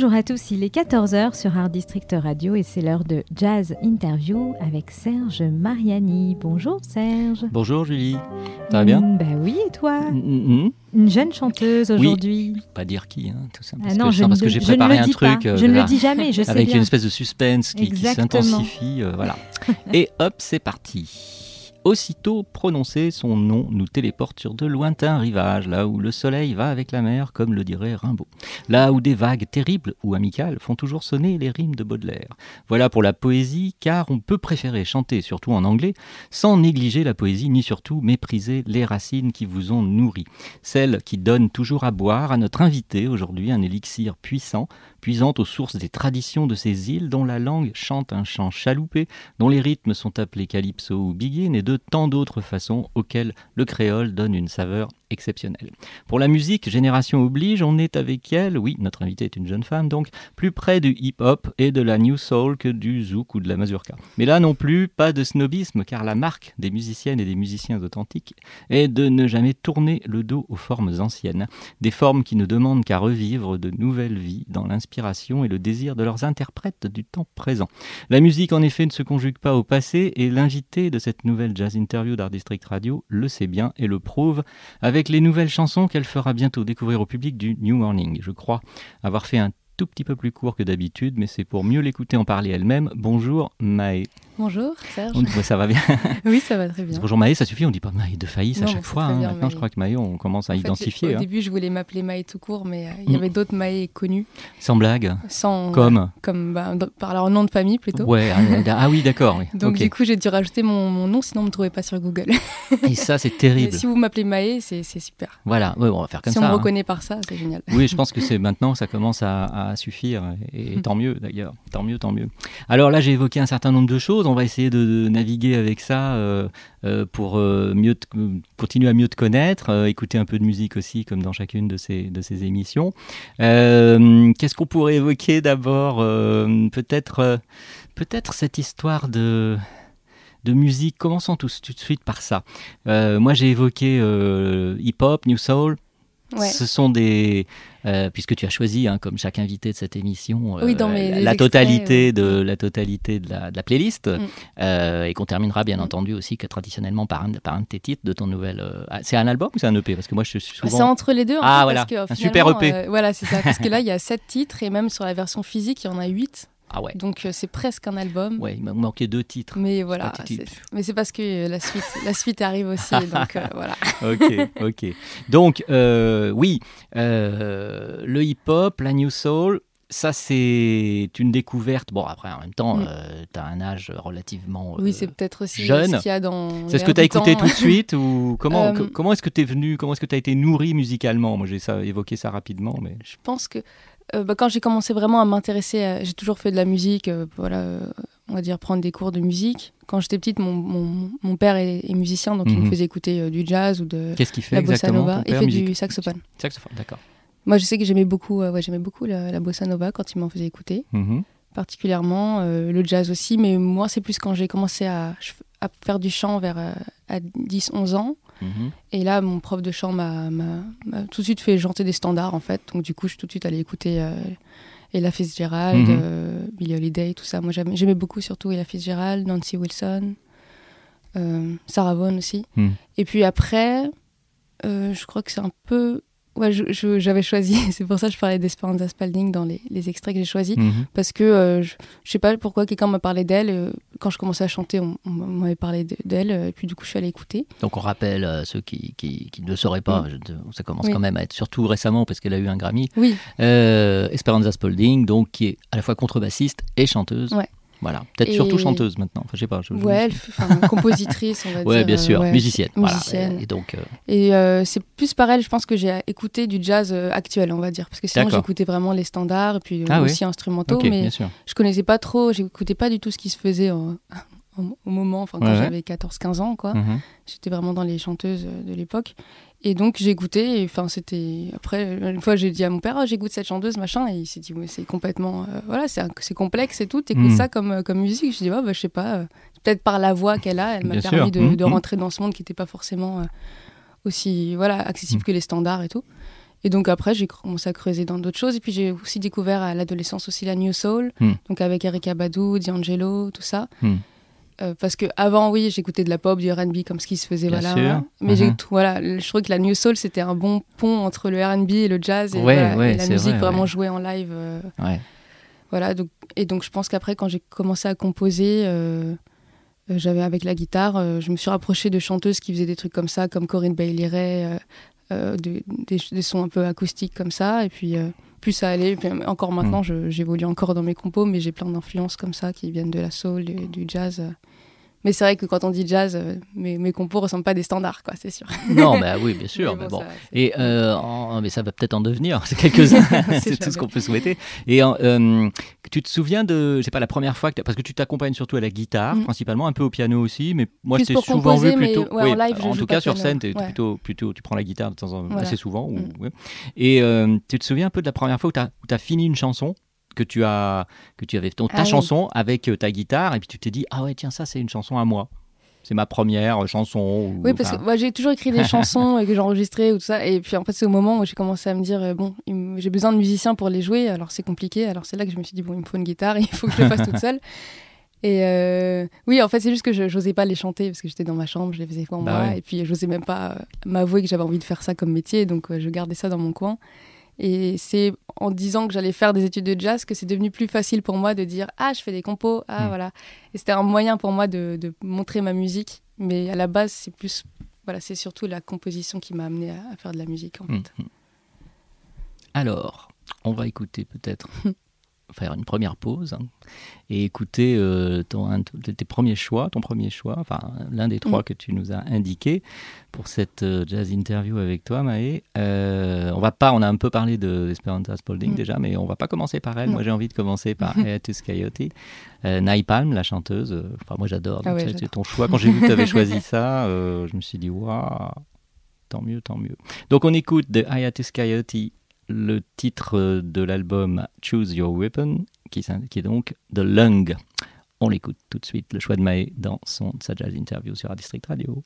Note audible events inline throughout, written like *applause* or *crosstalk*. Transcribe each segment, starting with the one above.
Bonjour à tous, il est 14h sur Art District Radio et c'est l'heure de Jazz Interview avec Serge Mariani. Bonjour Serge. Bonjour Julie, ça va bien Mm, Bah oui, et toi Mhm. Une jeune chanteuse aujourd'hui. Pas dire qui, hein, tout ça. Ah Parce non, que, je parce que j'ai préparé un truc euh, Je ne le dis jamais, je *laughs* sais avec bien. une espèce de suspense qui, s'intensifie. euh, voilà. *laughs* Et hop, c'est parti. Aussitôt prononcé, son nom nous téléporte sur de lointains rivages, là où le soleil va avec la mer, comme le dirait Rimbaud. Là où des vagues terribles ou amicales font toujours sonner les rimes de Baudelaire. Voilà pour la poésie, car on peut préférer chanter, surtout en anglais, sans négliger la poésie, ni surtout mépriser les racines qui vous ont nourri. Celles qui donnent toujours à boire à notre invité aujourd'hui un élixir puissant, puisant aux sources des traditions de ces îles dont la langue chante un chant chaloupé, dont les rythmes sont appelés calypso ou begin et de tant d'autres façons auxquelles le créole donne une saveur exceptionnelle. Pour la musique, génération oblige, on est avec elle, oui, notre invitée est une jeune femme, donc plus près du hip-hop et de la new soul que du zouk ou de la mazurka. Mais là non plus, pas de snobisme, car la marque des musiciennes et des musiciens authentiques est de ne jamais tourner le dos aux formes anciennes, des formes qui ne demandent qu'à revivre de nouvelles vies dans l'inspiration et le désir de leurs interprètes du temps présent. La musique, en effet, ne se conjugue pas au passé, et l'invité de cette nouvelle jazz interview d'Art District Radio le sait bien et le prouve avec les nouvelles chansons qu'elle fera bientôt découvrir au public du New Morning. Je crois avoir fait un tout petit peu plus court que d'habitude, mais c'est pour mieux l'écouter en parler elle-même. Bonjour Maë. Bonjour Serge. On- Ça va bien *laughs* Oui, ça va très bien. Bonjour Maë, ça suffit, on dit pas Maë de Faïs à chaque fois. hein. bien, Maintenant, Maë. je crois que Maë, on commence à En fait, identifier. Au hein. début, je voulais m'appeler Maë tout court, mais euh, il y Mm. avait d'autres Maë connus, Sans blague. sans Comme comme bah, par leur nom de famille plutôt. Ouais, ah, ah oui, d'accord. oui. *laughs* Donc du coup, j'ai dû rajouter mon, mon nom, sinon on me trouvait pas sur Google. Et ça, c'est *laughs* Mais terrible. si vous m'appelez Maë, c'est super. Voilà, ouais, on va faire comme si ça. on me hein. reconnaît par ça, c'est génial. Oui, je pense que c'est maintenant ça commence à, à suffire et, Hmm. et tant mieux d'ailleurs, tant mieux, tant mieux. Alors là, j'ai évoqué un certain nombre de choses. On va essayer de, naviguer avec ça euh, euh, pour euh, mieux continuer à mieux te connaître, écouter un peu de musique aussi, comme dans chacune de ces de ces émissions. Qu'est-ce qu'on pourrait évoquer d'abord Peut-être peut-être cette histoire de de musique? Commençons tout, tout de suite par ça. Moi, j'ai évoqué hip-hop, new soul. Ouais. Ce sont des. euh, puisque tu as choisi, hein, comme chaque invité de cette émission, euh, Oui, dans mes- la, extraits, totalité, ouais. de, la totalité de la, de la playlist. Mm. euh, et qu'on terminera, bien Mm. entendu, aussi que traditionnellement par un, par un de tes titres de ton nouvel. ah, c'est un album ou c'est un EP Parce que moi, je suis Bah, souvent. C'est entre les deux. en Ah, fait, voilà, parce que, un super EP. voilà, c'est ça. Parce que là, il y a sept titres et même sur la version physique, il y en a huit. Ah ouais. Donc euh, c'est presque un album. Ouais, il m'a manqué deux titres. Mais voilà, mais c'est parce que euh, la suite, la suite arrive aussi, *laughs* donc euh, voilà. *laughs* ok, ok. Donc, euh, oui, le hip-hop, la new soul, ça c'est une découverte. Bon, après, en même temps, Mm. tu as un âge relativement Oui, euh, c'est peut-être aussi jeune. ce qu'il y a dans. C'est ce que tu as écouté tout de suite ou *laughs* comment, co- comment est-ce que tu es venu, comment est-ce que tu as été nourri musicalement? Moi j'ai ça, évoqué ça rapidement, mais Je pense que euh, bah, quand j'ai commencé vraiment à m'intéresser, à- j'ai toujours fait de la musique, euh, voilà, euh, on va dire prendre des cours de musique. Quand j'étais petite, mon, mon, mon père est, est musicien, donc il Mhm. me faisait écouter du jazz ou de qu'est-ce qu'il fait la bossa nova. ton Il fait musique? du saxophone. Saxophone, d'accord. Moi, je sais que j'aimais beaucoup, ouais, j'aimais beaucoup la, la bossa nova quand il m'en faisait écouter. Mhm. particulièrement, le jazz aussi, mais moi c'est plus quand j'ai commencé à, à faire du chant vers à 10-11 ans. Mhm. Et là, mon prof de chant m'a tout de suite fait chanter des standards en fait. Donc du coup, je suis tout de suite allée écouter euh, Ella Fitzgerald, Mhm. euh, Billie Holiday, tout ça. Moi j'aimais beaucoup surtout Ella Fitzgerald, Nancy Wilson, euh, Sarah Vaughan aussi. Mhm. Et puis après, je crois que c'est un peu Ouais, j'avais choisi, *laughs* c'est pour ça que je parlais d'Esperanza Spalding dans les, les extraits que j'ai choisis, Mhm. parce que euh, je, je sais pas pourquoi quelqu'un m'a parlé d'elle. euh, quand je commençais à chanter, on, on m'avait parlé de- d'elle, euh, et puis du coup, je suis allée écouter. Donc on rappelle euh, ceux qui, qui, qui ne le sauraient pas, Mm. je- ça commence Oui. quand même à être surtout récemment parce qu'elle a eu un Grammy. Oui, Esperanza Spalding, donc qui est à la fois contrebassiste et chanteuse. Ouais. Voilà, peut-être Et- surtout chanteuse maintenant. Enfin, je sais pas. je- je- Ouais, elle compositrice, on va *laughs* Ouais, dire. bien euh, sûr, ouais. musicienne. voilà. Et donc, euh, Et euh, c'est plus pareil, je pense que j'ai écouté du jazz euh, actuel, on va dire. Parce que sinon, j'écoutais vraiment les standards et puis euh, Ah oui. aussi instrumentaux. ok, mais bien sûr. je connaissais pas trop, j'écoutais pas du tout ce qui se faisait en- au moment, enfin, quand Ouais, j'avais 14-15 ans, quoi. Mhm. J'étais vraiment dans les chanteuses euh, de l'époque. Et donc j'ai et enfin c'était... Après, une fois j'ai dit à mon père, oh, j'écoute cette chanteuse, machin, et il s'est dit, ouais, c'est complètement... euh, voilà, c'est complexe et tout, t'écoutes Mm. ça comme, euh, comme musique. Je dis, ouais, bah, je sais pas, euh, peut-être par la voix qu'elle a, elle m'a permis de, de mm. rentrer dans ce monde qui n'était pas forcément euh, aussi voilà, accessible que les standards et tout. Et donc après, j'ai commencé à creuser dans d'autres choses. Et puis j'ai aussi découvert à l'adolescence aussi la New Soul, donc avec Erika Badu, D'Angelo, tout ça. Euh, parce que avant, oui, j'écoutais de la pop, du R&B, comme ce qui se faisait, Bien voilà. sûr. Mais j'ai Mhm. tout- voilà, je trouvais que la New Soul c'était un bon pont entre le R&B et le jazz et, Ouais, voilà, ouais, et la musique vrai, vraiment ouais. jouée en live. euh, voilà, donc, et donc je pense qu'après, quand j'ai commencé à composer, euh, euh, j'avais avec la guitare, je me suis rapprochée de chanteuses qui faisaient des trucs comme ça, comme Corinne Bailey Ray, de- des, des sons un peu acoustiques comme ça. Et puis, plus ça allait. Puis, euh, encore maintenant, je- j'évolue encore dans mes compos, mais j'ai plein d'influences comme ça qui viennent de la soul, du, du jazz. Mais c'est vrai que quand on dit jazz, euh, mes, mes compos ressemblent pas à des standards, quoi, c'est sûr. *laughs* Non, bah oui, bien sûr, Mais mais bon, ça, c'est- Et euh, en- mais ça va peut-être en devenir, *laughs* c'est quelques-uns, *laughs* c'est tout ce qu'on peut souhaiter. Et euh, tu te souviens de, je sais pas, la première fois que parce que tu t'accompagnes surtout à la guitare, Mm. principalement, un peu au piano aussi, mais moi Plus je t'ai pour souvent composer, vu plutôt, ouais, en live, je en tout cas sur scène, ouais. plutôt, plutôt, tu prends la guitare de temps en Voilà. assez souvent. Ou, Mm. ouais. Et euh, tu te souviens un peu de la première fois où tu as, fini une chanson? Que tu as, que tu avais ton, ta Ah oui. chanson avec euh, ta guitare et puis tu t'es dit ah ouais tiens ça c'est une chanson à moi. C'est ma première chanson. ou- Oui, parce que moi, j'ai toujours écrit des *laughs* chansons et que j'enregistrais ou tout ça. Et puis en fait, c'est au moment où j'ai commencé à me dire, euh, bon, j'ai besoin de musiciens pour les jouer. Alors c'est compliqué. Alors c'est là que je me suis dit, bon, il me faut une guitare, *laughs* il faut que je le fasse toute seule. Et euh, oui, en fait, c'est juste que je n'osais pas les chanter parce que j'étais dans ma chambre, je les faisais pour Bah moi. ouais. Et puis, j'osais même pas euh, m'avouer que j'avais envie de faire ça comme métier. Donc, euh, je gardais ça dans mon coin. Et c'est en disant que j'allais faire des études de jazz que c'est devenu plus facile pour moi de dire Ah, je fais des compos. Ah, Mm. voilà. Et c'était un moyen pour moi de, de montrer ma musique. Mais à la base, c'est plus. Voilà, c'est surtout la composition qui m'a amené à, à faire de la musique, en fait. Mhm. Alors, on va écouter peut-être, *laughs* faire une première pause hein, et écouter euh, ton, un tes premiers choix, ton premier choix, enfin l'un des trois Mhm. que tu nous as indiqué pour cette euh, jazz interview avec toi, Maë. Euh, on va pas, on a un peu parlé de Esperanza Spalding Mhm. déjà, mais on va pas commencer par elle. Moi, j'ai envie de commencer par Hiatus Coyote. Naipalm, la chanteuse. Enfin, moi, j'adore. Ah ouais, ton choix. Quand j'ai vu que tu avais *laughs* choisi ça, je me suis dit, waouh, tant mieux, tant mieux. Donc on écoute de Hiatus Coyote le titre euh, de l'album Choose Your Weapon, qui, est donc The Lung. On l'écoute tout de suite, le choix de Maë dans son, sa jazz interview sur District Radio.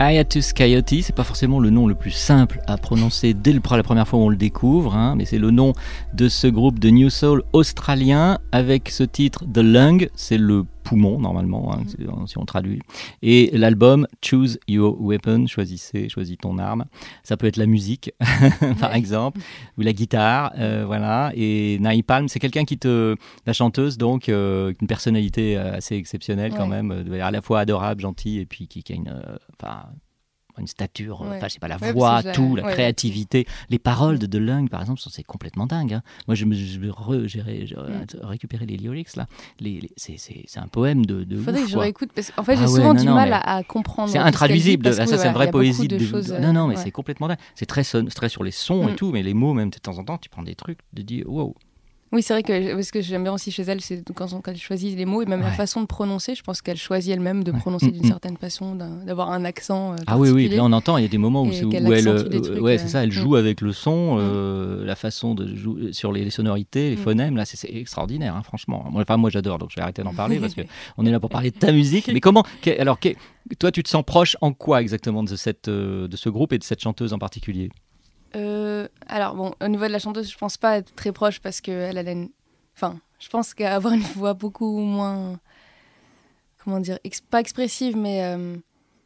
Hiatus Coyote, c'est pas forcément le nom le plus simple à prononcer dès le, la première fois où on le découvre, hein, mais c'est le nom de ce groupe de New Soul australien avec ce titre The Lung, c'est le poumon normalement, hein, c'est- si on traduit, et l'album Choose Your Weapon, choisissez, choisis ton arme. Ça peut être la musique, *laughs* par exemple, ou la guitare, euh, voilà. Et Naï Palm, c'est quelqu'un qui te, la chanteuse donc, euh, une personnalité euh, assez exceptionnelle quand même, à la fois adorable, gentille, et puis qui, qui a une, enfin, une stature, euh, Ouais. enfin, je sais pas, la Ouais, voix, tout, la ouais. créativité. Les paroles de DeLung, par exemple, sont c'est complètement dingue. hein. Moi, je me, je j'ai Mm. récupéré les lyrics là. Les, les- c'est, un poème de. de Faudrait ouf, que je réécoute parce qu'en fait j'ai Ah ouais, souvent non, du non, mal mais à, à comprendre. C'est ce intraduisible. dit, Ah, que, ça, c'est une vraie poésie. de de- choses, non, non, mais c'est complètement dingue. C'est très, son- très sur les sons et Mm. tout, mais les mots, même de temps en temps, tu prends des trucs, tu te dis wow. Oui, c'est vrai que ce que j'aime bien aussi chez elle, c'est quand, on- quand elle choisit les mots et même la façon de prononcer. Je pense qu'elle choisit elle-même de prononcer Mm, d'une mm. certaine façon, d'avoir un accent. euh, Ah oui, oui, là on entend, il y a des moments où, elle, euh, trucs, ouais, euh, c'est ça, elle mm. joue avec le son, euh, la façon de jouer sur les, les sonorités, les Mm. phonèmes, là c'est extraordinaire, hein, franchement. Moi, enfin, moi j'adore, donc je vais arrêter d'en parler parce que *laughs* on est là pour parler de ta musique. Mais comment, alors, que- toi tu te sens proche en quoi exactement de, cette, euh, de ce groupe et de cette chanteuse en particulier? Euh, alors bon, au niveau de la chanteuse, je pense pas être très proche parce que elle, elle a une... Enfin, je pense qu'avoir une voix beaucoup moins... Comment dire Pas expressive, mais... euh,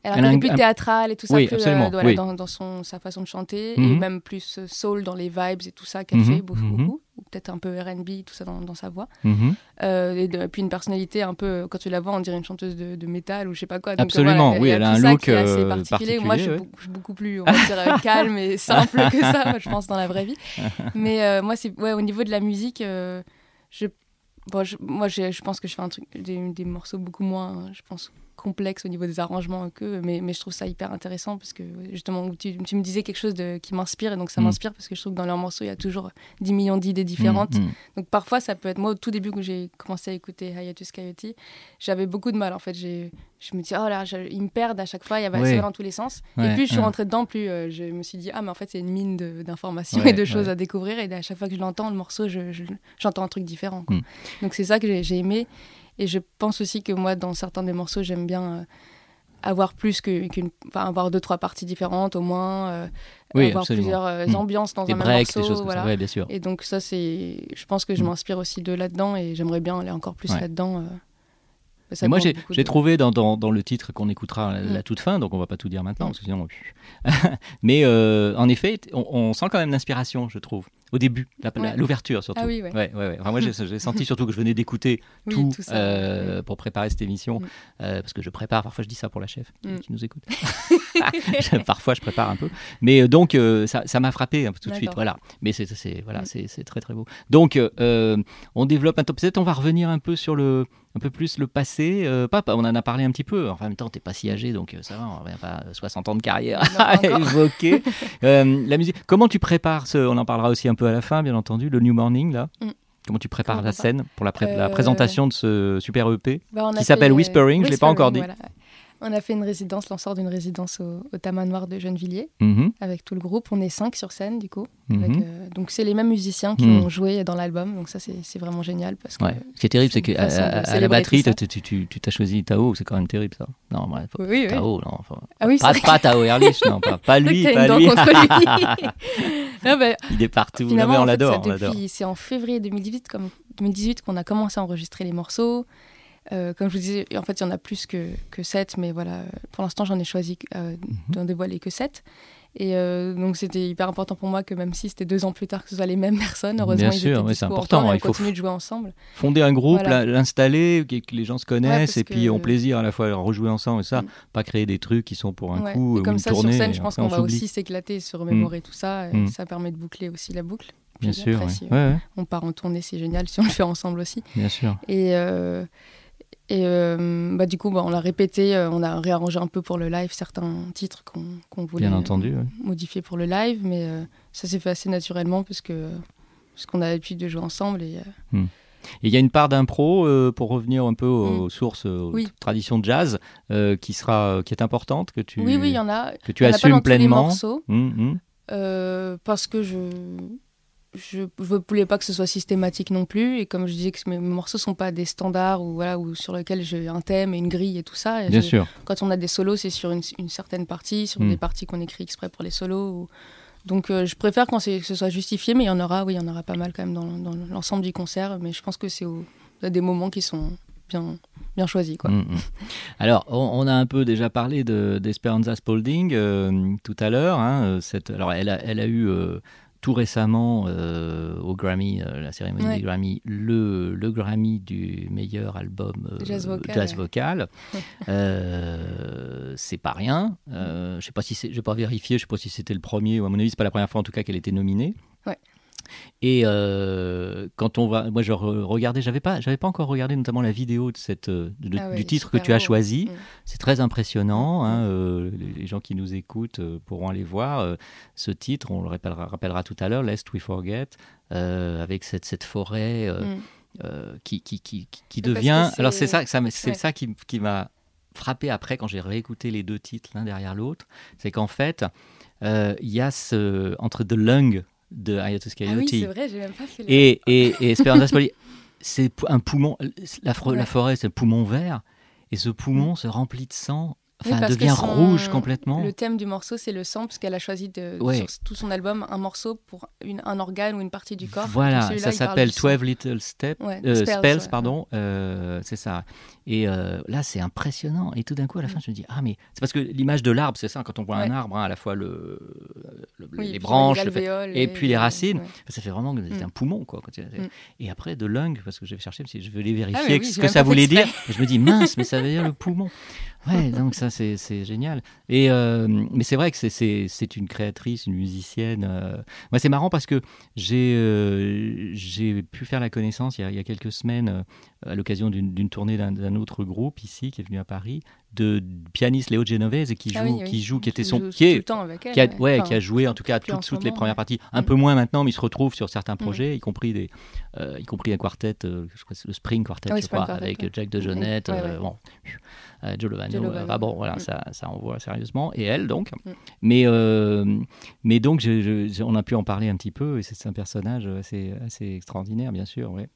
elle a un un- plus un- théâtral et tout ça, Oui, euh, absolument, voilà, oui. dans, dans son, sa façon de chanter, et Mhm. même plus euh, soul dans les vibes et tout ça qu'elle Mhm, fait beaucoup, mhm. beaucoup. ou peut-être un peu R&B, tout ça dans, dans sa voix. Euh, et, de- et puis une personnalité un peu, quand tu la vois, on dirait une chanteuse de, de métal ou je sais pas quoi. Donc, euh, Absolument, voilà, oui, elle a un look, qui est assez euh, particulier. Moi, je suis, ouais. beaucoup, plus, on va dire, euh, *laughs* calme et simple que ça, moi, je pense, dans la vraie vie. *laughs* Mais euh, moi, c'est ouais, au niveau de la musique, euh, je, bon, je- moi, je, je pense que je fais un truc, des, des morceaux beaucoup moins, je pense, complexes au niveau des arrangements que, mais, mais je trouve ça hyper intéressant parce que justement, tu, tu me disais quelque chose de, qui m'inspire et donc ça Mm. m'inspire parce que je trouve que dans leurs morceaux, il y a toujours 10 millions d'idées différentes. Mm, mm. Donc parfois, ça peut être moi au tout début quand j'ai commencé à écouter Hiatus Coyote, j'avais beaucoup de mal en fait. J'ai, je me dis oh là, je- ils me perdent à chaque fois, il y avait va dans tous les sens. Ouais, et plus je suis ouais. rentrée dedans, plus euh, je me suis dit ah mais en fait c'est une mine d'informations Ouais, et de choses à découvrir et à chaque fois que je l'entends le morceau, je- je- j'entends un truc différent. quoi. Donc c'est ça que j'ai, j'ai aimé et je pense aussi que moi dans certains des morceaux j'aime bien. euh, avoir plus qu'une, enfin avoir deux trois parties différentes au moins, euh, Oui, avoir absolument. plusieurs euh, Mm. ambiances dans Des un même breaks, des morceau, choses comme ça. voilà. Ouais, bien sûr. Et donc ça c'est, je pense que je Mm. m'inspire aussi de là-dedans et j'aimerais bien aller encore plus Ouais. là-dedans. euh. Ça Et moi, j'ai de- trouvé dans, dans, dans le titre qu'on écoutera à la, la toute fin, donc on va pas tout dire maintenant, parce que sinon. *laughs* Mais euh, en effet, on, on sent quand même l'inspiration, je trouve. Au début, Ouais. l'ouverture surtout. Ah oui, ouais. ouais, ouais. Enfin, moi, j'ai senti *laughs* surtout que je venais d'écouter Oui, tout, tout ça, euh, pour préparer cette émission, Mm. euh, parce que je prépare. Parfois, je dis ça pour la chef Mm. qui nous écoute. *laughs* *laughs* Parfois, je prépare un peu. Mais euh, donc, euh, ça ça m'a frappé un peu tout de suite. Voilà. Mais c'est voilà, Mm. c'est très très beau. Donc, euh, on développe un peu. Peut-être on va revenir un peu sur le un peu plus le passé. Euh, pas, on en a parlé un petit peu. En même temps, t'es pas si âgé, donc euh, ça va. On revient pas à 60 ans de carrière Non, à évoquer. Euh, la musique. Comment tu prépares ce On en parlera aussi un peu à la fin, bien entendu. Le New Morning là. Mm. Comment tu prépares Comment la scène pour la, pré- la Euh, présentation de ce super EP Bah, qui s'appelle Whispering, je l'ai pas encore dit. voilà. On a fait une résidence, lanceur d'une résidence au, au Tamas Noir de Gennevilliers Mhm. avec tout le groupe. On est cinq sur scène du coup. Mhm. Avec, euh, donc c'est les mêmes musiciens qui Mhm. ont joué dans l'album. Donc ça c'est vraiment génial parce que Ouais. Ce qui est terrible, c'est qu'à à, la batterie, tu t'as choisi Tao, c'est quand même terrible ça. Non, bref. Oui, oui. Tao, non. enfin, Ah oui, pas, pas Tao Ehrlich, non, pas, lui, pas. Non, *laughs* bah, Il est partout. Non, mais on l'adore, C'est en février 2018, comme 2018 qu'on a commencé à enregistrer les morceaux. Euh, comme je vous disais, en fait, il y en a plus que, que 7, mais voilà, pour l'instant, j'en ai choisi euh, Mhm. d'en dévoiler que 7. Et euh, donc, c'était hyper important pour moi que même si c'était deux ans plus tard, que ce soit les mêmes personnes, heureusement, Bien ils sûr, c'est important, il faut continue de jouer ensemble. Fonder un groupe, l'installer, que, que les gens se connaissent et puis ont plaisir à la fois à rejouer ensemble et ça, Mm. pas créer des trucs qui sont pour un Ouais. coup Et ou comme une ça, tournée. sur scène, je pense qu'on on va aussi s'éclater, se remémorer tout ça. Et Mm. ça permet de boucler aussi la boucle. Bien sûr, ouais. si, on part en tournée, c'est génial si on le fait ensemble aussi. bien sûr. Et, euh, et euh, bah, du coup, bah, on l'a répété, euh, on a réarrangé un peu pour le live certains titres qu'on qu'on voulait Bien entendu, euh, ouais. modifier pour le live, mais euh, ça s'est fait assez naturellement parce que parce qu'on a l'habitude de jouer ensemble. Et, euh, Et il y a une part d'impro euh, pour revenir un peu aux, Mm. sources, aux Oui. traditions de jazz, euh, qui sera, qui est importante, que tu, Oui, oui, y en a. que tu Il y en a pas assumes dans tous les pleinement. morceaux. Mm, mm. Euh, parce que je je ne voulais pas que ce soit systématique non plus et comme je disais que mes morceaux sont pas des standards ou voilà ou sur lesquels j'ai un thème et une grille et tout ça et Bien sûr. quand on a des solos c'est sur une, une certaine partie sur Mm. des parties qu'on écrit exprès pour les solos ou- donc euh, je préfère quand que ce soit justifié mais il y en aura oui il y en aura pas mal quand même dans, dans l'ensemble du concert mais je pense que c'est des moments qui sont bien bien choisis quoi Mm, mm. Alors, on, on a un peu déjà parlé de- d'Esperanza Spalding euh, tout à l'heure. hein, euh, alors, elle a, elle a eu euh, tout récemment euh, au Grammy, euh, la cérémonie Ouais. des Grammy, le, le Grammy du meilleur album euh, Jazz vocal, jazz ouais. vocal. *laughs* Euh, c'est pas rien. Euh, je sais pas si c'est, je vais pas vérifier. Je sais pas si c'était le premier ou à mon avis c'est pas la première fois en tout cas qu'elle était nominée. Ouais. Et euh, quand on va, moi je re- regardais, j'avais pas, j'avais pas encore regardé notamment la vidéo de cette, euh, de- Ah du titre que tu as choisi. Mm. C'est très impressionnant. hein, euh, les, gens qui nous écoutent pourront aller voir ce titre. On le rappellera, rappellera tout à l'heure, Lest We Forget, euh, avec cette, cette forêt Mm. qui, qui, qui, devient. Alors c'est- ça, c'est Ouais. ça qui, qui m'a frappé après quand j'ai réécouté les deux titres l'un derrière l'autre. C'est qu'en fait, euh, il y a ce entre The Lung de Hiatus ah oui c'est vrai j'ai même pas fait le- et, et, et Esperanza *laughs* c'est un poumon. La, forêt, c'est le poumon vert. Et ce poumon se remplit de sang, enfin, devient son- rouge complètement. Le thème du morceau, c'est le sang, parce qu'elle a choisi de, Ouais. sur tout son album un morceau pour une- un organe ou une partie du corps. Voilà, ça s'appelle du sang. 12 Little Steps, Ouais, euh, spells, spells, ouais. pardon, euh, c'est ça. Et euh, là, c'est impressionnant. Et tout d'un coup, à la fin, je me dis, ah, mais c'est parce que l'image de l'arbre, c'est ça, quand on voit un arbre, hein, à la fois le, le- Oui, les branches, le fait- et puis les racines. ça fait vraiment Mm. un poumon, quoi. quand Mm. Et après, de lung, parce que j'ai cherché, je voulais Ah, vérifier oui, ce que ça voulait dire. Et je me dis, mince, mais ça veut dire le poumon. Ouais, donc ça, c'est génial. Et, euh, mais c'est vrai que c'est- une créatrice, une musicienne. euh. Moi, c'est marrant parce que j'ai euh, j'ai pu faire la connaissance il y a, il y a quelques semaines, à l'occasion d'une tournée d'un autre groupe ici, qui est venu à Paris, de pianiste Léo Genovese, qui joue, Ah oui, oui. qui joue, qui était son, joue qui tout est, le temps avec elle, qui a, ouais. ouais, Enfin, qui a joué en tout cas toutes, toutes les premières ouais. parties. Un Mm. peu moins maintenant, mais il se retrouve sur certains projets, y compris des, euh, y compris un quartet, euh, je crois que c'est le Spring Quartet, Ah oui, je crois, Quartet, avec ouais. Jack de Jonette, euh, bon, euh, Joe Lovano, euh, bon, voilà, Mm. ça, ça envoie sérieusement, et elle donc. Mm. Mais, euh, mais donc, je- je- je- on a pu en parler un petit peu, et c'est c'est un personnage assez, assez extraordinaire, bien sûr, ouais.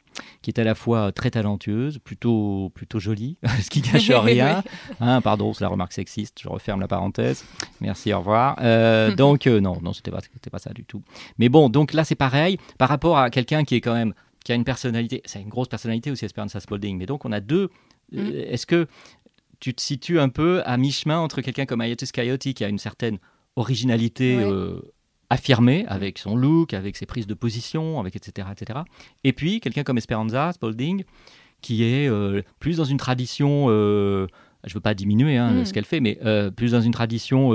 Qui est à la fois très talentueuse, plutôt, plutôt jolie, *laughs* ce qui gâche rien. Hein, pardon, c'est la remarque sexiste, je referme la parenthèse. Merci, au revoir. Euh, *laughs* donc, euh, non, non, c'était pas, c'était pas ça du tout. Mais bon, donc là, c'est pareil, par rapport à quelqu'un qui est quand même, qui a une personnalité, c'est une grosse personnalité aussi, Esperanza Spalding. Mais donc, on a deux. Mm. euh, Est-ce que tu te situes un peu à mi-chemin entre quelqu'un comme Hiatus Coyote, qui a une certaine originalité Ouais. Euh, affirmée, avec son look, avec ses prises de position, avec etc., etc. Et puis, quelqu'un comme Esperanza Spalding, qui est euh, plus dans une tradition, euh, je veux pas diminuer hein, Mm. ce qu'elle fait, mais euh, plus dans une tradition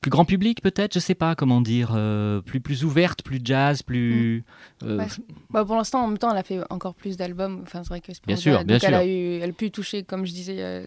plus grand public peut-être, je sais pas comment dire, plus, plus ouverte, plus jazz, plus... Ouais. Bah, pour l'instant, en même temps, elle a fait encore plus d'albums. Enfin, c'est vrai que Esperanza, sûr, donc bien elle a sûr. eu, elle a pu toucher, comme je disais,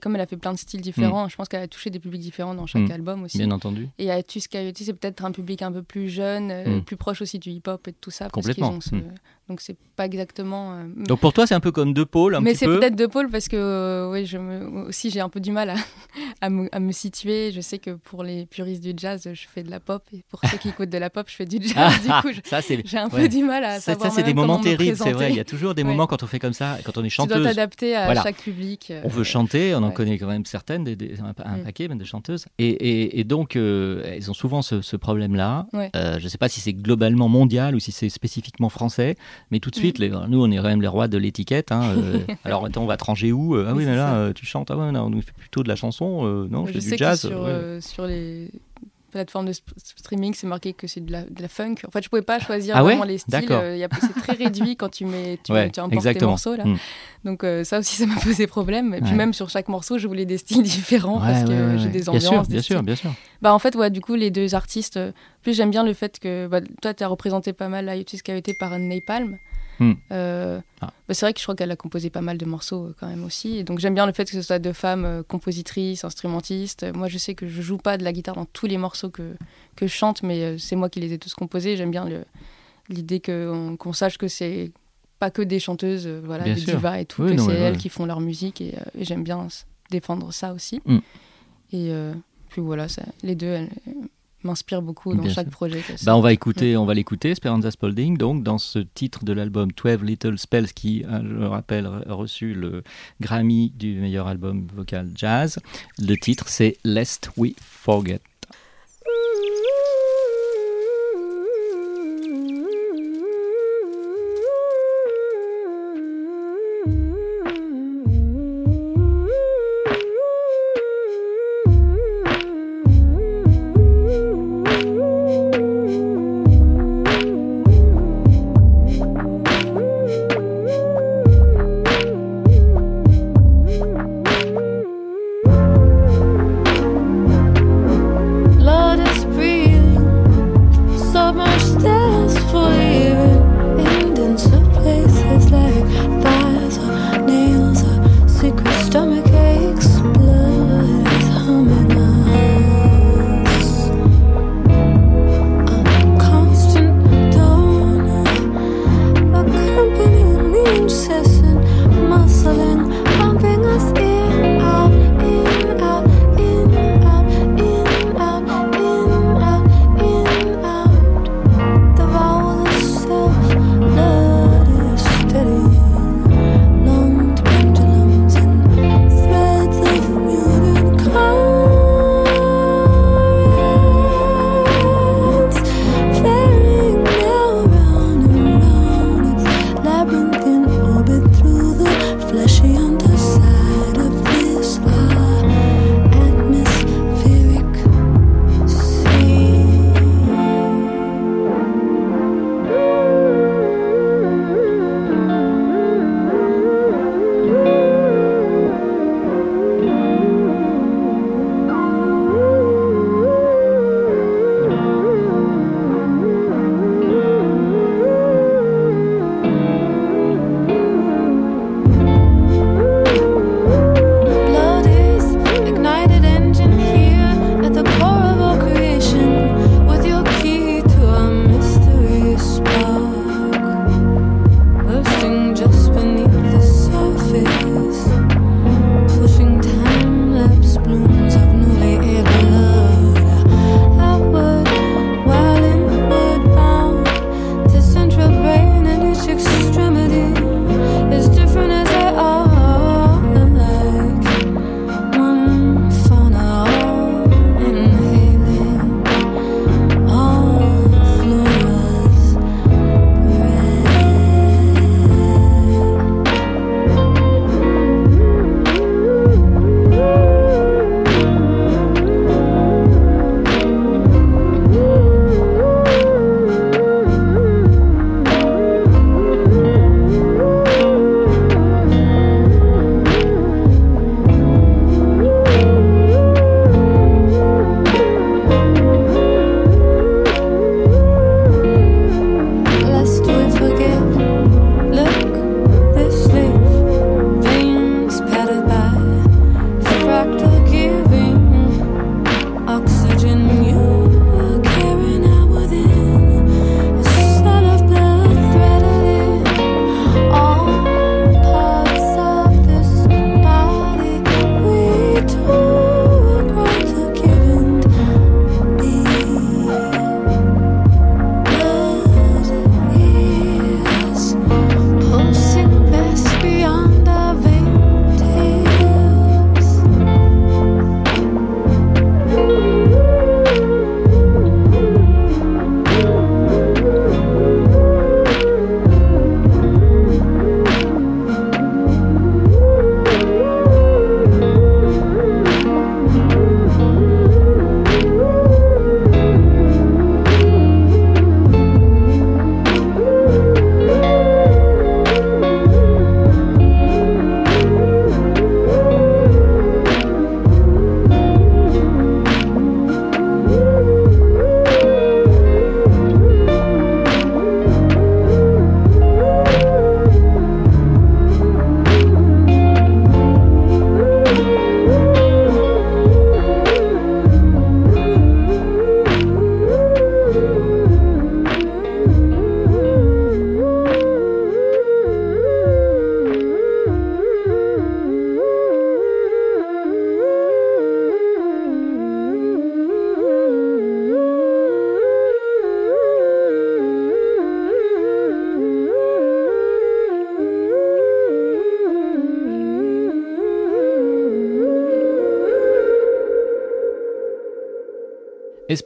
comme elle a fait plein de styles différents, je pense qu'elle a touché des publics différents dans chaque Mm. album aussi. bien entendu. Et Atus Coyote, c'est peut-être un public un peu plus jeune, euh, Mm. plus proche aussi du hip-hop et de tout ça. parce Complètement. qu'ils ont ce- Mm. Donc c'est pas exactement. euh, Donc pour toi, c'est un peu comme deux pôles, un mais c'est peu. peut-être deux pôles parce que euh, ouais, je me, aussi j'ai un peu du mal à, *laughs* à, me, à me situer. Je sais que pour les puristes du jazz, je fais de la pop et pour ceux qui écoutent de la pop, je fais du jazz. du coup, je- ça c'est j'ai un peu du mal à ça, savoir ça, c'est des moments terribles, c'est vrai. Il y a toujours des Ouais. moments quand on fait comme ça, quand on est Tu dois chanteuse. t'adapter à Voilà. chaque public. euh, On veut chanter, on en connaît quand même certaines, des, des- un, un Mm. paquet même de chanteuses. Et, et- et donc, elles ont souvent ce, ce problème-là. Je ne sais pas si c'est globalement mondial ou si c'est spécifiquement français, mais tout de suite, Mm. les- nous, on est quand même les rois de l'étiquette. hein, euh, *laughs* alors, attends, on va te ranger où Euh, Ah oui, mais là, euh, tu chantes. Ah ouais, non, on nous fait plutôt de la chanson. non, je fais sais du que jazz. sur, ouais. sur les plateformes de streaming, c'est marqué que c'est de la, de la funk. En fait, je pouvais pas choisir Ah ouais vraiment les styles. Euh, y a- c'est très réduit quand tu mets, tu, Ouais, tu importes tes morceaux là. Mm. Donc euh, ça aussi, *laughs* ça m'a posé problème. Et puis Ouais. même sur chaque morceau, je voulais des styles *laughs* différents parce que j'ai des Bien ambiances. sûr, des bien sûr, bien sûr. Bah en fait, ouais, du coup, les deux artistes. euh, plus j'aime bien le fait que bah, toi, tu as représenté pas mal Ayotis Coyote par Napalm. Hmm. Euh, Ah. bah, c'est vrai que je crois qu'elle a composé pas mal de morceaux euh, quand même aussi. Et donc j'aime bien le fait que ce soit deux femmes euh, compositrices, instrumentistes. Moi, je sais que je joue pas de la guitare dans tous les morceaux que, que je chante, mais c'est moi qui les ai tous composés. J'aime bien l'idée qu'on sache que c'est pas que des chanteuses, voilà, Bien des sûr. divas et tout, Oui, que c'est elles ouais. qui font leur musique et, et j'aime bien défendre ça aussi. Mm. Et euh, puis voilà, ça, les deux, elles m'inspirent beaucoup dans Bien chaque sûr. projet. Bah, on va écouter, on va l'écouter, Esperanza Spalding, donc dans ce titre de l'album 12 Little Spells, qui, hein, je le rappelle, a reçu le Grammy du meilleur album vocal jazz. Le titre, c'est Lest We Forget.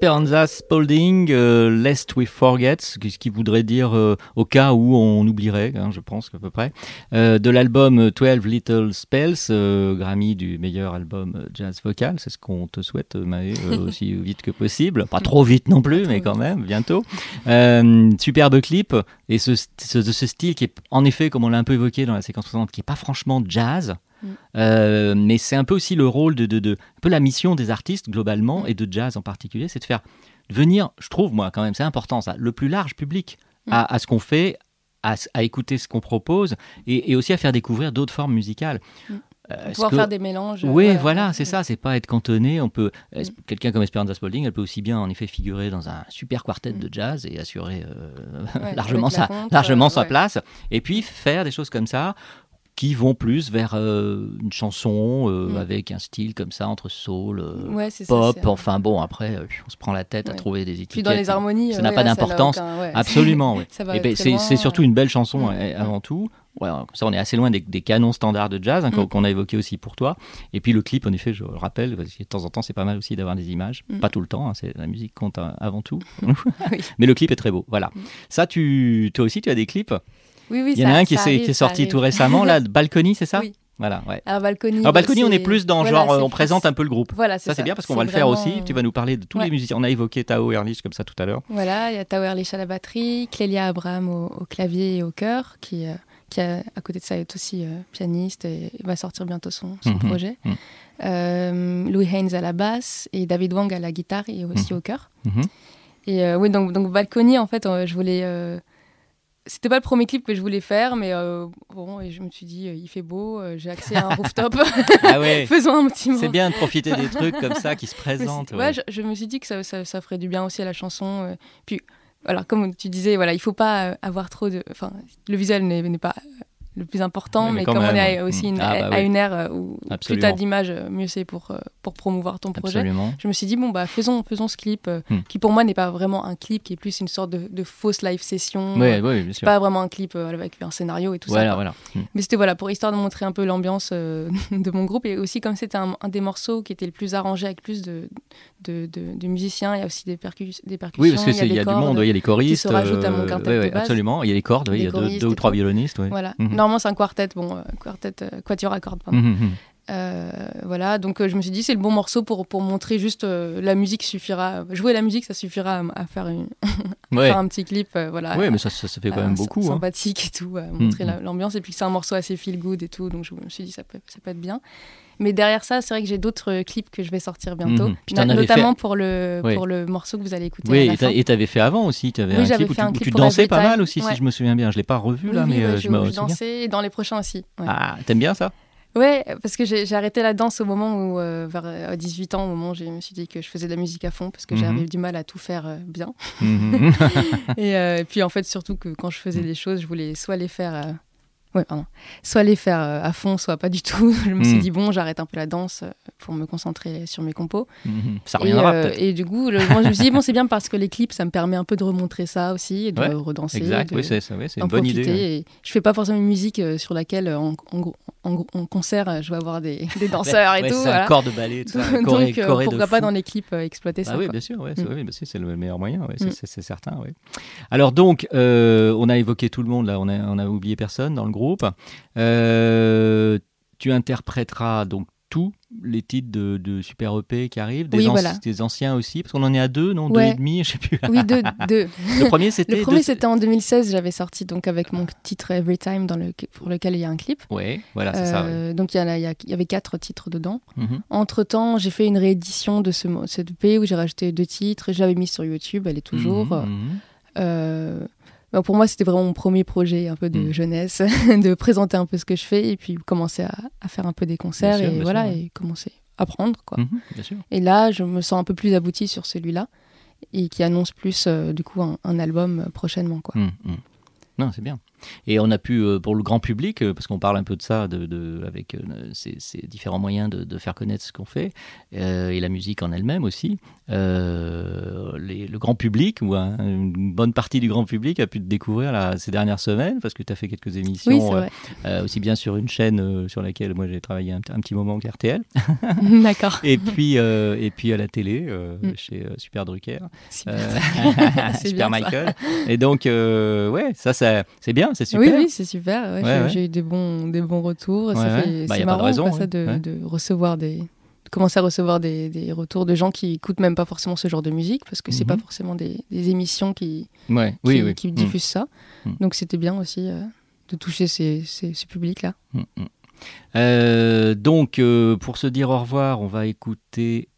Esperanza Spalding, euh, Lest We Forget, ce qui voudrait dire euh, au cas où on oublierait, hein, je pense à peu près, euh, de l'album 12 Little Spells, Grammy du meilleur album jazz vocal, c'est ce qu'on te souhaite, Maë, *laughs* aussi vite que possible, pas trop vite non plus, mais quand même, bientôt. Superbe clip, et ce, ce, de ce style qui est en effet, comme on l'a un peu évoqué dans la séquence précédente, qui est pas franchement jazz, Mm. euh, mais c'est un peu aussi le rôle de, de, de- un peu la mission des artistes globalement et de jazz en particulier, c'est de faire venir, je trouve moi quand même, c'est important ça, le plus large public à, à ce qu'on fait, à, écouter ce qu'on propose et, et aussi à faire découvrir d'autres formes musicales. Mm. Euh, Pouvoir que- faire des mélanges. euh, oui, voilà, c'est Mm. ça, c'est pas être cantonné. On peut, quelqu'un comme Esperanza Spalding, elle peut aussi bien en effet figurer dans un super quartet de jazz et assurer Ouais, *laughs* largement, sa, contre, largement sa ouais. place. Et puis faire des choses comme ça qui vont plus vers euh, une chanson euh, Mm. avec un style comme ça entre soul, euh, Ouais, c'est ça, pop. enfin bon, après, on se prend la tête à trouver des étiquettes. Puis dans les harmonies, ça n'a pas d'importance. ouais. Absolument. *laughs* ben, c'est surtout une belle chanson avant tout. Ouais, comme ça, on est assez loin des, des canons standards de jazz hein, qu'on Mm. qu'on a évoqué aussi pour toi. Et puis le clip, en effet, je le rappelle, parce que de temps en temps, c'est pas mal aussi d'avoir des images. Mm. Pas tout le temps, hein, c'est la musique compte hein, avant tout. *laughs* Oui. *laughs* Mais le clip est très beau. Voilà. Ça, tu, toi aussi, tu as des clips? Oui, oui, Il y en a ça- un qui, ça est ça sorti arrive. tout récemment, là, *laughs* Balcony, c'est ça Oui. Voilà, ouais. Alors Balcony. Alors Balcony, on est plus dans voilà, genre, on plus- présente un peu le groupe. Voilà, c'est ça c'est ça. bien parce qu'on va le faire aussi. Tu vas nous parler de tous les musiciens. On a évoqué Tao Erlich comme ça tout à l'heure. Voilà, il y a Tower Lich à la batterie, Clélia Abraham au, au clavier et au chœur, qui, euh, qui a, à côté de ça est aussi euh, pianiste et va sortir bientôt son, son Mhm. projet. Mhm. Euh, Louis Haynes à la basse et David Wang à la guitare et aussi Mhm. au chœur. Et oui, donc, donc Balcony, en fait, je voulais. C'était pas le premier clip que je voulais faire, mais euh, bon, et je me suis dit, euh, il fait beau, euh, j'ai accès à un *laughs* rooftop. Ah ouais. *laughs* Faisons un petit C'est moment. bien de profiter des *laughs* trucs comme ça qui se c'est- présentent. ouais, ouais. je, je me suis dit que ça, ça, ça ferait du bien aussi à la chanson. puis, voilà, comme tu disais, voilà, il faut pas avoir trop de. Enfin, le visuel n'est pas le plus important, mais comme on est aussi une, Ah, bah à oui. une ère euh, où plus Absolument. tu as d'images, euh, mieux c'est pour, euh, pour promouvoir ton projet. Absolument. Je me suis dit, bon, bah, faisons, faisons ce clip, euh, Hmm. qui pour moi n'est pas vraiment un clip, qui est plus une sorte de, de fausse live session. Ouais, euh, ouais, bien sûr. pas vraiment un clip euh, avec un scénario et tout ça. Voilà, quoi. voilà. Mm. Mais c'était voilà, pour histoire de montrer un peu l'ambiance *laughs* de mon groupe. Et aussi, comme c'était un, un des morceaux qui était le plus arrangé avec plus de, de, de- de musiciens, il y a aussi des, percus, des percussions. Oui, parce qu'il il y, a du monde, il y a les choristes. Qui se rajoutent à mon quintet ouais, ouais, absolument. Il y a les cordes, oui, il y a deux, ou trois violonistes. Voilà. Normalement, c'est un quartet, bon, euh, quartet, euh, quatuor à cordes, pardon. Mhm. Euh, voilà, donc euh, je me suis dit, c'est le bon morceau pour, pour montrer juste euh, la musique suffira. Jouer la musique, ça suffira à, à faire, une- à *laughs* Ouais. faire un petit clip. voilà, Ouais, mais ça, ça, ça fait quand même beaucoup. hein. Sympathique et tout, montrer Mm, la- l'ambiance. Et puis c'est un morceau assez feel good et tout, donc je me suis dit, ça peut, ça peut être bien. Mais derrière ça, c'est vrai que j'ai d'autres clips que je vais sortir bientôt, Mhm. Avais notamment fait- pour, le, Ouais. pour le morceau que vous allez écouter. Oui, à la et et t'avais fait avant aussi. Tu avais Oui, un j'avais clip où fait tu, un où clip tu pour dansais pas mal aussi, Ouais. si je me souviens bien. Je l'ai pas revu Oui, là, oui, mais je, je me je dansais et dans les prochains aussi. ouais. Ah, t'aimes bien ça? Ouais, parce que j'ai arrêté la danse au moment où, euh, vers euh, 18 ans, au moment où je me suis dit que je faisais de la musique à fond, parce que Mhm. j'avais du mal à tout faire euh, bien. Mhm. *laughs* et, euh, et puis en fait, surtout que quand je faisais des choses, je voulais soit les faire, euh, ouais, pardon, soit les faire euh, à fond, soit pas du tout. *laughs* je me suis Mhm. dit bon, j'arrête un peu la danse euh, pour me concentrer sur mes compos. Mhm. Ça Et, reviendra euh, peut-être. et du coup, le- moi, je me suis dit bon, c'est bien parce que les clips, ça me permet un peu de remontrer ça aussi et de Ouais, redanser. Exact, de- oui, c'est une bonne idée. ouais. Et je fais pas forcément une musique euh, sur laquelle, euh, en, en, en, concert, euh, je vais avoir des, des danseurs et tout. c'est voilà. un corps de ballet, tout ça, *laughs* Donc, euh, choré de pourquoi pas fou. dans les clips euh, exploiter Ah ça. oui, quoi. bien sûr, Mm. oui, bah, c'est- c'est le meilleur moyen, c'est- Mm. c'est certain. Alors donc, euh, on a évoqué tout le monde, là, on a, on a oublié personne dans le groupe. Euh, tu interpréteras donc tous les titres de, de Super EP qui arrivent, des, Oui, anci- voilà. des anciens aussi, parce qu'on en est à deux, non? Deux et demi, je sais plus. Oui, deux. deux. *laughs* Le premier, c'était Le premier, deux- c'était en 2016. J'avais sorti donc avec mon titre Every Time dans le, pour lequel il y a un clip. Ouais, voilà, c'est ça. ouais. Euh, Donc il y, avait quatre titres dedans. Mhm. Entre temps, j'ai fait une réédition de ce, cette EP où j'ai rajouté deux titres je l'avais mis sur YouTube. Elle est toujours. Mhm, mhm. Euh, ben, pour moi, c'était vraiment mon premier projet un peu de Mm. jeunesse, *laughs* de présenter un peu ce que je fais et puis commencer à, à faire un peu des concerts Bien et voilà sûr, ouais. et commencer à apprendre quoi. Mhm, bien sûr. Et là, je me sens un peu plus aboutie sur celui-là et qui annonce plus euh, du coup un, un album euh, prochainement quoi. Mm, mm. Non, c'est bien. Et on a pu, euh, pour le grand public, euh, parce qu'on parle un peu de ça, de, de- avec euh, ces, ces différents moyens de, de faire connaître ce qu'on fait, euh, et la musique en elle-même aussi, euh, les- le grand public, ou un- une bonne partie du grand public, a pu te découvrir là, ces dernières semaines, parce que tu as fait quelques émissions, Oui, euh, aussi bien sur une chaîne sur laquelle moi j'ai travaillé un, un petit moment qu'RTL. *laughs* D'accord. Et puis, et puis à la télé, Mm. chez Super Drucker. Super. *laughs* Ça. Michael. Et donc, ouais, ça, ça c'est bien, c'est super. Oui, oui, c'est super. ouais, Ouais, j'ai, ouais. eu des bons, des bons retours. Bah, c'est a pas de marrant raison, ça, de, recevoir des, de commencer à recevoir des, des retours de gens qui écoutent même pas forcément ce genre de musique parce que c'est Mhm. pas forcément des, des émissions qui, qui, oui, oui. qui Mm. diffusent ça. Mm. Donc c'était bien aussi euh, de toucher ces, ces, ce public-là. Mm, mm. Euh, donc, euh, pour se dire au revoir, on va écouter.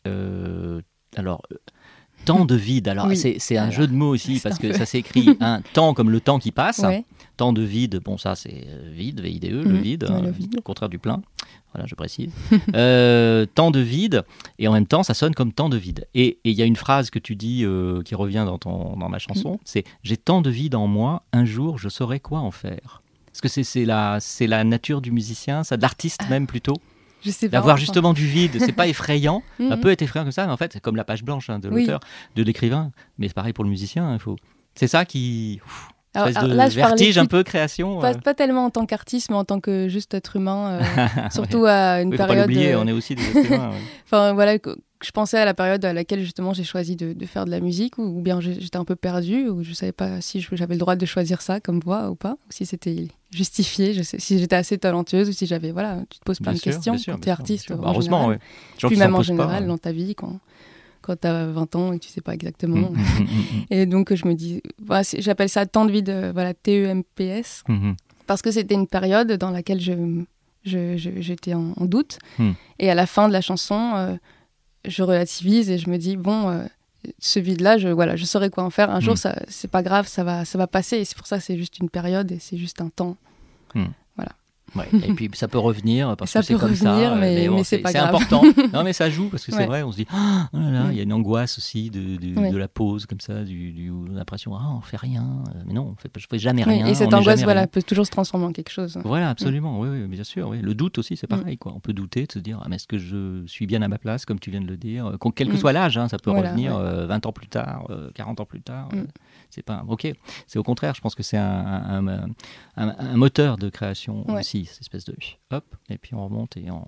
alors. Temps de vide. Alors, *laughs* Oui. c'est, un Alors, jeu de mots aussi, *laughs* parce que peu- ça *laughs* s'écrit un temps comme le temps qui passe. Ouais. Temps de vide, bon, ça c'est euh, vide, V-I-D-E, le Mhm. vide, hein, le vide. le contraire du plein. Voilà, je précise. *laughs* Euh, temps de vide, et en même temps, ça sonne comme temps de vide. Et il y a une phrase que tu dis euh, qui revient dans, ton, dans ma chanson Mhm. c'est J'ai tant de vide en moi, un jour je saurai quoi en faire. Est-ce que c'est, c'est, la, c'est la nature du musicien, ça, de l'artiste même plutôt? Je sais pas. D'avoir justement du vide, c'est pas effrayant, *laughs* ça Mhm. peut être effrayant comme ça, mais en fait, c'est comme la page blanche hein, de Oui. l'auteur, de l'écrivain. Mais c'est pareil pour le musicien, il faut. C'est ça qui. ouf, Alors- là, je parlais vertige un peu, création. Pas, euh. pas tellement en tant qu'artiste, mais en tant que juste être humain, euh, *laughs* surtout à une Oui, faut pas période. l'oublier, euh, on est aussi des êtres humains. ouais. *laughs* Enfin voilà, je pensais à la période à laquelle justement j'ai choisi de, de faire de la musique, ou, bien j'étais un peu perdue, ou je savais pas si j'avais le droit de choisir ça comme voix ou pas, ou si c'était justifié, je sais, si j'étais assez talentueuse, ou si j'avais voilà, tu te poses plein Bien de sûr, questions sûr, quand tu es artiste. en Heureusement, général. ouais. Puis même en pas, général ouais. dans ta vie quand quand tu as 20 ans et que tu sais pas exactement. Mm, mm, mm, Et donc je me dis, voilà, j'appelle ça temps de vie de voilà TEMPS parce que c'était une période dans laquelle je, j'étais en, en doute. Et à la fin de la chanson, euh, je relativise et je me dis, bon, euh, ce vide-là, je, voilà, je saurais quoi en faire. Un jour, ça, c'est pas grave, ça va, ça va passer. Et c'est pour ça que c'est juste une période et c'est juste un temps. Ouais, *laughs* Et puis ça peut revenir parce Ça que c'est comme revenir, ça. euh, mais- bon, mais c'est important. *laughs* non, mais ça joue parce que c'est vrai. On se dit, ah oh là là, Mm. il y a une angoisse aussi de, de, Ouais. de la pause comme ça, du, du- l'impression, ah, on fait rien. Euh, Mais non, on fait, je fais jamais rien. et cette angoisse, voilà, rien. peut toujours se transformer en quelque chose. Voilà, absolument, oui, oui, bien sûr. Oui. Le doute aussi, c'est Mm. pareil. Quoi. On peut douter, de se dire, ah, mais est-ce que je suis bien à ma place, comme tu viens de le dire Euh, Quel que Mm. soit l'âge, hein, ça peut Voilà, revenir euh, 20 ans plus tard, euh, 40 ans plus tard. euh, Mm. C'est pas ok. C'est au contraire, je pense que c'est un, un, un- un- un moteur de création Ouais. aussi, cette espèce de hop, et puis on remonte et on,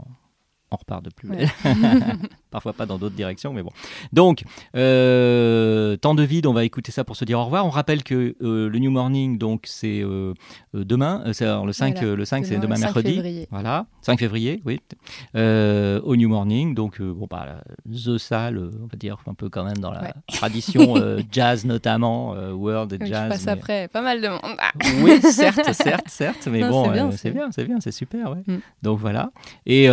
on repart de plus Ouais. belle. *laughs* Parfois pas dans d'autres directions, mais bon. Donc, euh, temps de vide, on va écouter ça pour se dire au revoir. On rappelle que euh, le New Morning, donc c'est euh, demain, c'est le 5, Voilà, euh, le 5 c'est demain, le 5 mercredi. février. Voilà, 5 février, oui. Au New Morning, donc bon, bah, The Salle, on va dire un peu quand même dans la Ouais. tradition *laughs* jazz notamment, world Oui, jazz. je passe mais- après pas mal de monde. Ah. oui, certes, certes, certes, mais Non, bon, c'est bien, c'est bien, c'est bien, c'est super, ouais. Mm. Donc voilà. Et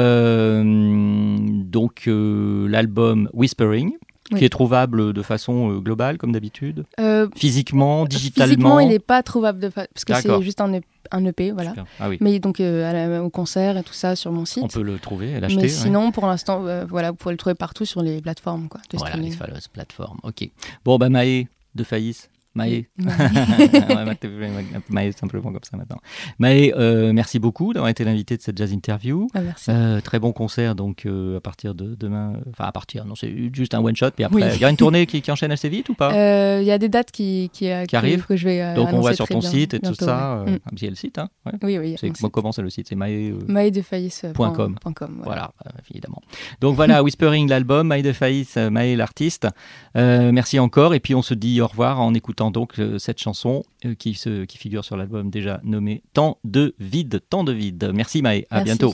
donc euh, l'album Whispering, Oui. qui est trouvable de façon euh, globale comme d'habitude, Euh, physiquement, digitalement. Physiquement, il n'est pas trouvable de fa- parce que c'est juste un, E- un EP, voilà. Ah oui. Mais donc euh, à la- au concert et tout ça sur mon site. On peut le trouver et l'acheter. Mais ouais. sinon, pour l'instant, euh, voilà, vous pouvez le trouver partout sur les plateformes quoi, de voilà, les streaming. fameuses plateformes. Ok. Bon, bah Maë de Faïs. Maë. *laughs* Ouais, Maë simplement comme ça maintenant. Maë, euh, merci beaucoup d'avoir été l'invité de cette jazz interview. Ah, merci. Euh, très bon concert donc euh, à partir de demain. euh, Enfin à partir, non c'est juste un one shot. Puis après, Oui. il y a une tournée qui, qui enchaîne assez vite ou pas? Il y a des dates qui, arrivent que je vais Donc on voit annoncer sur ton bien- site et tout ça. ouais. Mm. ah, Il y a le site, hein ouais. Oui, oui. C'est comment c'est le site? C'est Maë. Maëdefaïs.com. Voilà. Voilà, évidemment. Donc voilà, *laughs* Whispering l'album, Maë de Faïs, Maë l'artiste. Merci encore. Et puis on se dit au revoir en écoutant donc euh, cette chanson euh, qui, se, qui figure sur l'album déjà nommé Tant de vide, tant de vide. Merci Maë, à Merci. bientôt.